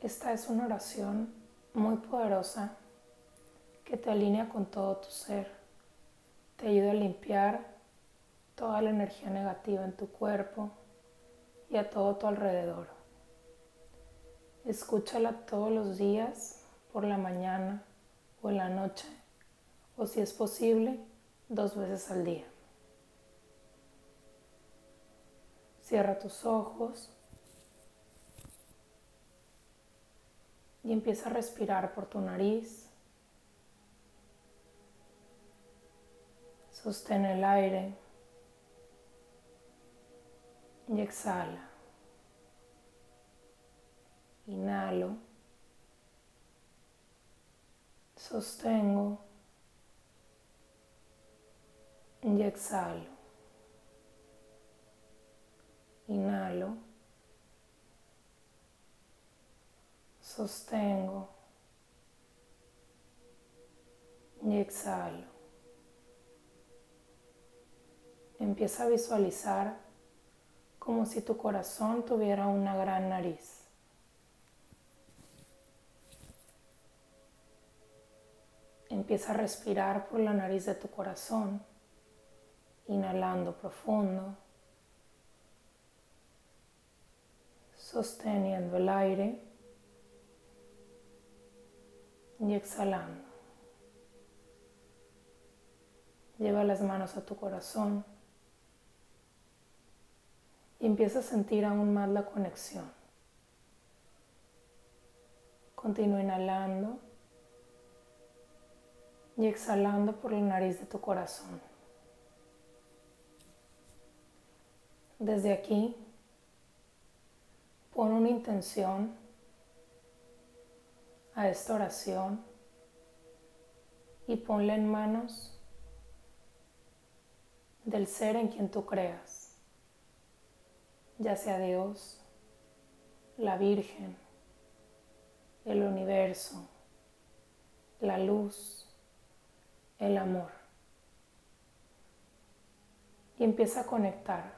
Esta es una oración muy poderosa que te alinea con todo tu ser, te ayuda a limpiar toda la energía negativa en tu cuerpo y a todo tu alrededor. Escúchala todos los días, por la mañana o en la noche, o si es posible, dos veces al día. Cierra tus ojos y empieza a respirar por tu nariz. Sostén el aire y exhala. Inhalo. Sostengo y exhalo. Inhalo. Sostengo y exhalo. Empieza a visualizar como si tu corazón tuviera una gran nariz. Empieza a respirar por la nariz de tu corazón, inhalando profundo, sosteniendo el aire y exhalando. Lleva las manos a tu corazón y empieza a sentir aún más la conexión. Continúa inhalando y exhalando por la nariz de tu corazón. Desde aquí, pon una intención a esta oración y ponla en manos del ser en quien tú creas, ya sea Dios, la Virgen, el universo, la luz, el amor. Y empieza a conectar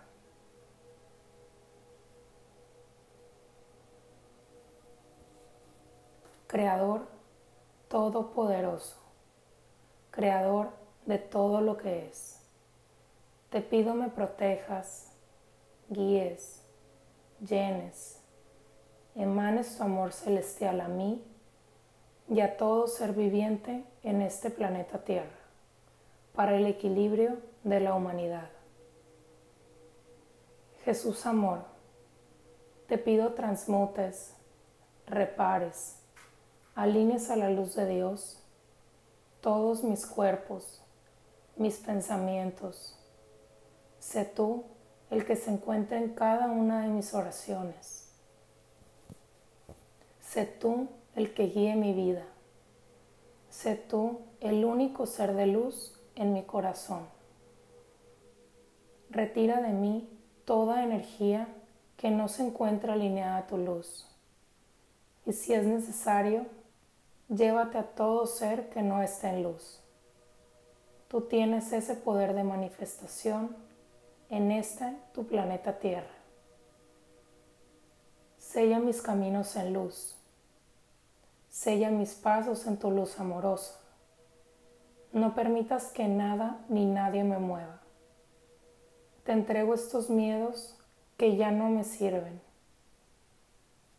Creador Todopoderoso, Creador de todo lo que es. Te pido me protejas, guíes, llenes, emanes tu amor celestial a mí y a todo ser viviente en este planeta Tierra, para el equilibrio de la humanidad. Jesús Amor, te pido transmutes, repares, Alines a la luz de Dios todos mis cuerpos, mis pensamientos. Sé tú el que se encuentra en cada una de mis oraciones. Sé tú el que guíe mi vida. Sé tú el único ser de luz en mi corazón. Retira de mí toda energía que no se encuentra alineada a tu luz. Y si es necesario, llévate a todo ser que no esté en luz. Tú tienes ese poder de manifestación en este tu planeta Tierra. Sella mis caminos en luz. Sella mis pasos en tu luz amorosa. No permitas que nada ni nadie me mueva. Te entrego estos miedos que ya no me sirven.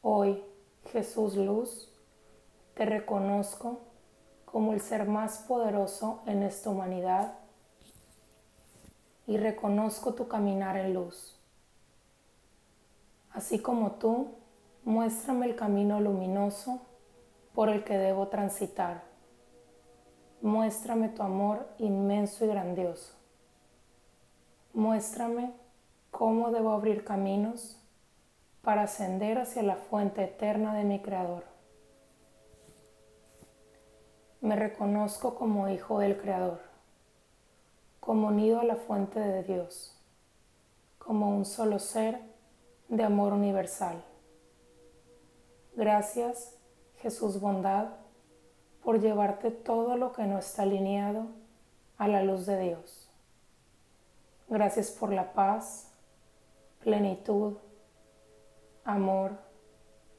Hoy, Jesús Luz, te reconozco como el ser más poderoso en esta humanidad y reconozco tu caminar en luz. Así como tú, muéstrame el camino luminoso por el que debo transitar. Muéstrame tu amor inmenso y grandioso. Muéstrame cómo debo abrir caminos para ascender hacia la fuente eterna de mi Creador. Me reconozco como hijo del Creador, como unido a la fuente de Dios, como un solo ser de amor universal. Gracias, Jesús bondad, por llevarte todo lo que no está alineado a la luz de Dios. Gracias por la paz, plenitud, amor,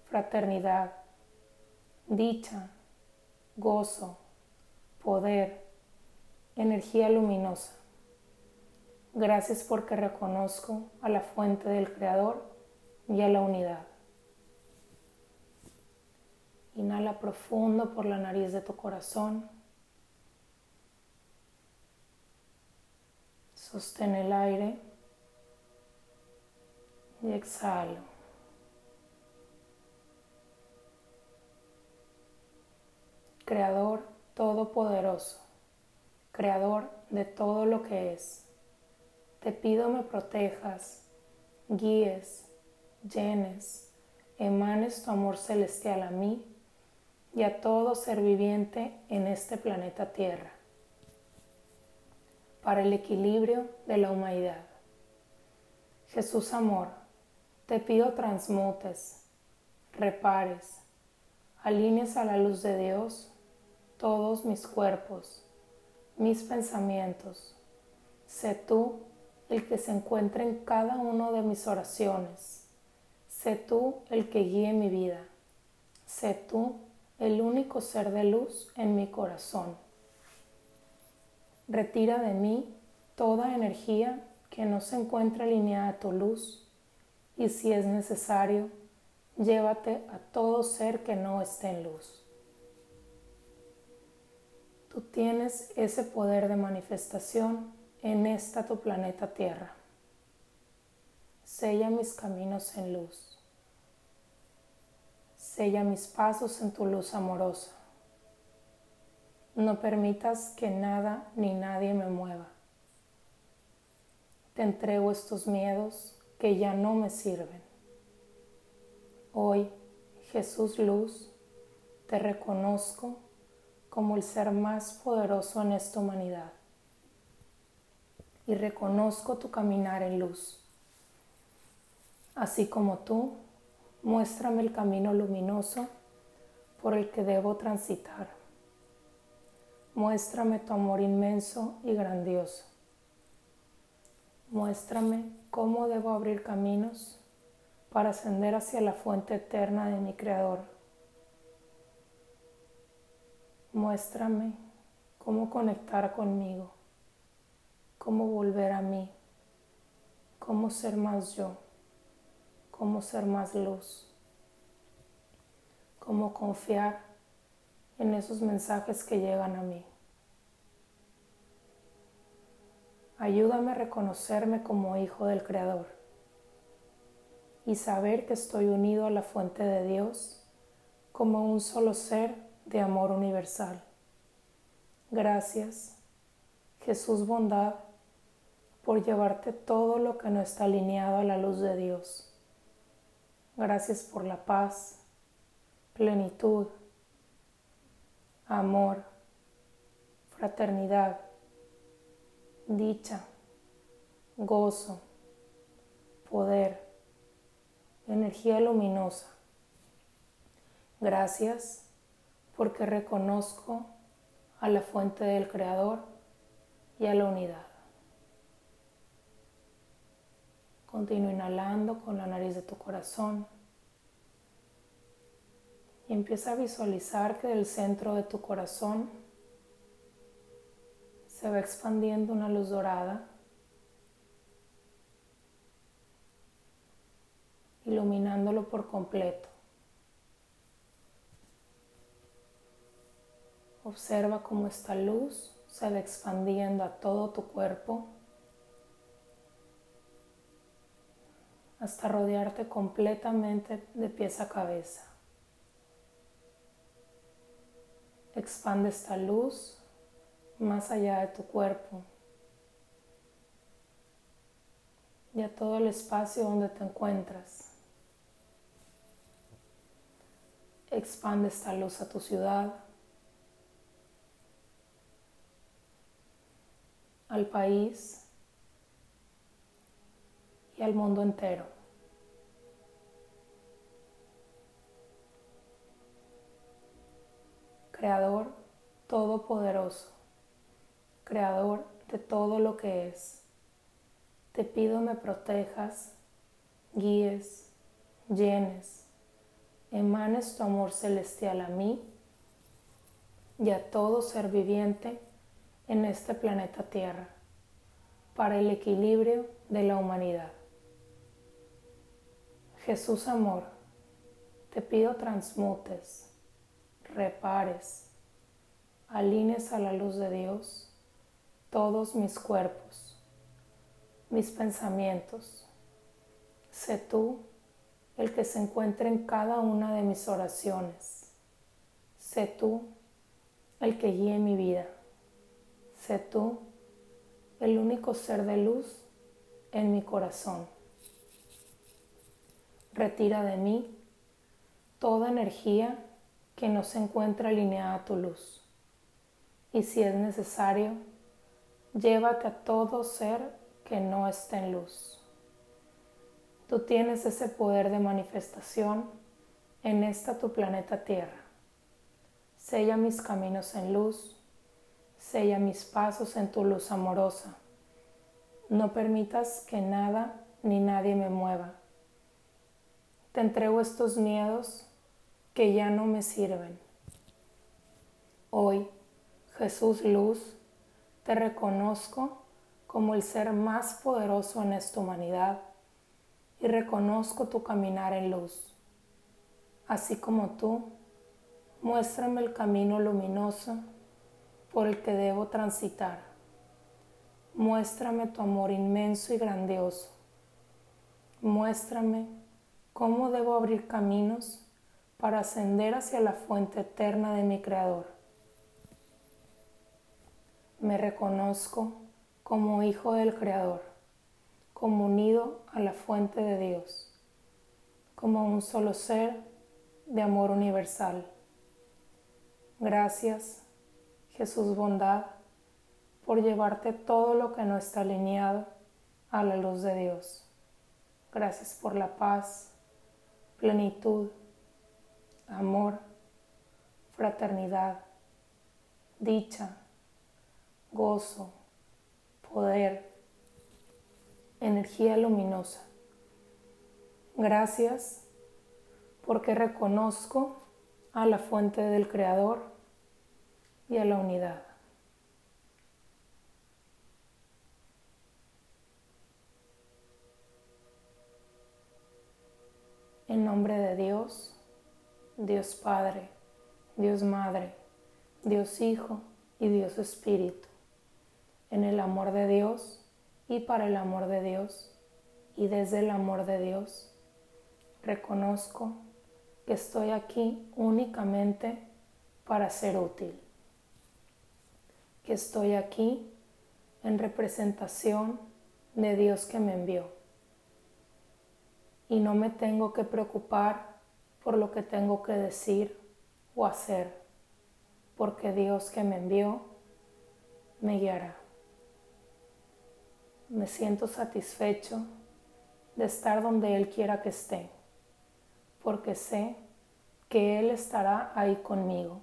fraternidad, dicha, gozo, poder, energía luminosa. Gracias porque reconozco a la fuente del Creador y a la unidad. Inhala profundo por la nariz de tu corazón. Sostén el aire y exhalo. Creador Todopoderoso, Creador de todo lo que es, te pido me protejas, guíes, llenes, emanes tu amor celestial a mí y a todo ser viviente en este planeta Tierra, para el equilibrio de la humanidad. Jesús amor, te pido transmutes, repares, alinees a la luz de Dios todos mis cuerpos, mis pensamientos. Sé tú el que se encuentre en cada una de mis oraciones. Sé tú el que guíe mi vida. Sé tú el único ser de luz en mi corazón. Retira de mí toda energía que no se encuentra alineada a tu luz y si es necesario, llévate a todo ser que no esté en luz. Tú tienes ese poder de manifestación en esta tu planeta Tierra. Sella mis caminos en luz. Sella mis pasos en tu luz amorosa. No permitas que nada ni nadie me mueva. Te entrego estos miedos que ya no me sirven. Hoy, Jesús Luz, te reconozco como el ser más poderoso en esta humanidad y reconozco tu caminar en luz. Así como tú, muéstrame el camino luminoso por el que debo transitar. Muéstrame tu amor inmenso y grandioso. Muéstrame cómo debo abrir caminos para ascender hacia la fuente eterna de mi Creador. Muéstrame cómo conectar conmigo, cómo volver a mí, cómo ser más yo, cómo ser más luz, cómo confiar en esos mensajes que llegan a mí. Ayúdame a reconocerme como hijo del Creador y saber que estoy unido a la fuente de Dios como un solo ser de amor universal. Gracias, Jesús bondad, por llevarte todo lo que no está alineado a la luz de Dios. Gracias por la paz, plenitud, amor, fraternidad dicha, gozo, poder, energía luminosa. Gracias porque reconozco a la fuente del Creador y a la unidad. Continúa inhalando con la nariz de tu corazón y empieza a visualizar que del centro de tu corazón se va expandiendo una luz dorada, iluminándolo por completo. Observa cómo esta luz se va expandiendo a todo tu cuerpo hasta rodearte completamente de pies a cabeza. Expande esta luz más allá de tu cuerpo y a todo el espacio donde te encuentras. Expande esta luz a tu ciudad, al país y al mundo entero. Creador Todopoderoso creador de todo lo que es. Te pido me protejas, guíes, llenes, emanes tu amor celestial a mí y a todo ser viviente en este planeta Tierra para el equilibrio de la humanidad. Jesús amor, te pido transmutes, repares, alines a la luz de Dios todos mis cuerpos, mis pensamientos. Sé tú el que se encuentre en cada una de mis oraciones. Sé tú el que guíe mi vida. Sé tú el único ser de luz en mi corazón. Retira de mí toda energía que no se encuentra alineada a tu luz. Y si es necesario, llévate a todo ser que no esté en luz. Tú tienes ese poder de manifestación en esta tu planeta Tierra. Sella mis caminos en luz, sella mis pasos en tu luz amorosa. No permitas que nada ni nadie me mueva. Te entrego estos miedos que ya no me sirven. Hoy, Jesús Luz, te reconozco como el ser más poderoso en esta humanidad y reconozco tu caminar en luz. Así como tú, muéstrame el camino luminoso por el que debo transitar. Muéstrame tu amor inmenso y grandioso. Muéstrame cómo debo abrir caminos para ascender hacia la fuente eterna de mi Creador me reconozco como hijo del Creador, como unido a la fuente de Dios, como un solo ser de amor universal. Gracias, Jesús bondad, por llevarte todo lo que no está alineado a la luz de Dios. Gracias por la paz, plenitud, amor, fraternidad, dicha, gozo, poder, energía luminosa. Gracias porque reconozco a la fuente del Creador y a la unidad. En nombre de Dios, Dios Padre, Dios Madre, Dios Hijo y Dios Espíritu en el amor de Dios y para el amor de Dios y desde el amor de Dios. Reconozco que estoy aquí únicamente para ser útil, que estoy aquí en representación de Dios que me envió. Y no me tengo que preocupar por lo que tengo que decir o hacer, porque Dios que me envió me guiará. Me siento satisfecho de estar donde Él quiera que esté, porque sé que Él estará ahí conmigo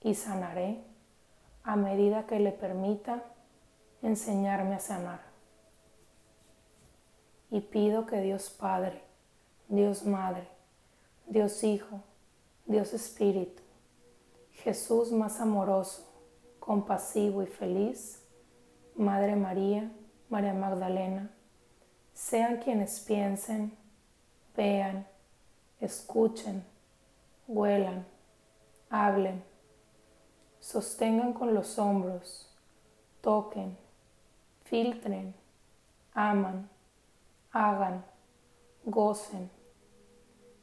y sanaré a medida que le permita enseñarme a sanar. Y pido que Dios Padre, Dios Madre, Dios Hijo, Dios Espíritu, Jesús más amoroso, compasivo y feliz, Madre María, María Magdalena, sean quienes piensen, vean, escuchen, huelan, hablen, sostengan con los hombros, toquen, filtren, aman, hagan, gocen,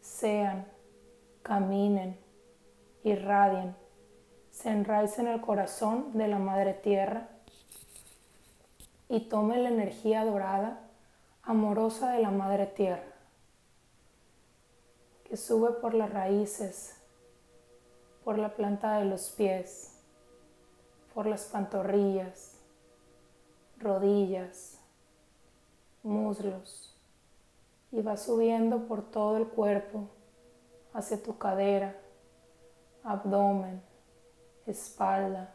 sean, caminen, irradien, se enraicen en el corazón de la Madre Tierra y tome la energía dorada, amorosa de la Madre Tierra, que sube por las raíces, por la planta de los pies, por las pantorrillas, rodillas, muslos, y va subiendo por todo el cuerpo hacia tu cadera, abdomen, espalda,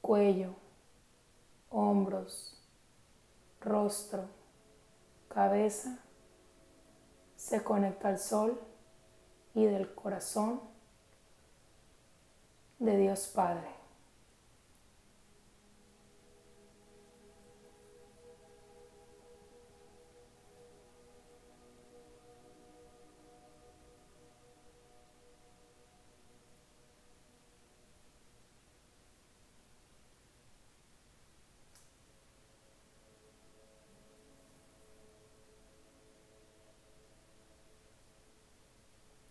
cuello hombros, rostro, cabeza, se conecta al sol y del corazón de Dios Padre.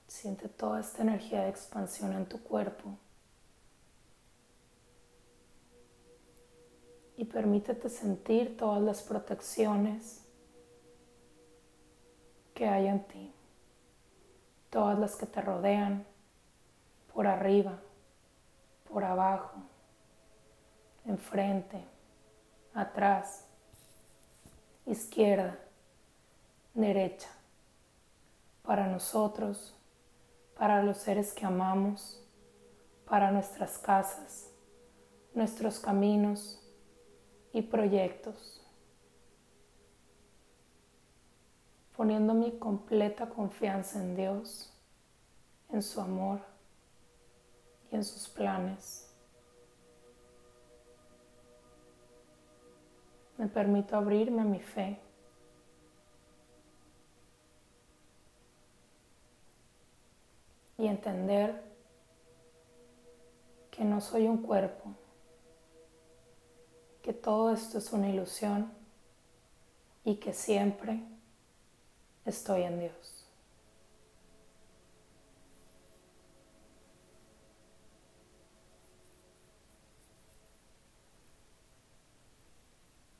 Siente toda esta energía de expansión en tu cuerpo. Y permítete sentir todas las protecciones que hay en ti. Todas las que te rodean, por arriba, por abajo, enfrente, atrás, izquierda, derecha, para nosotros para los seres que amamos, para nuestras casas, nuestros caminos y proyectos. Poniendo mi completa confianza en Dios, en su amor y en sus planes. Me permito abrirme a mi fe y entender que no soy un cuerpo, que todo esto es una ilusión y que siempre estoy en Dios.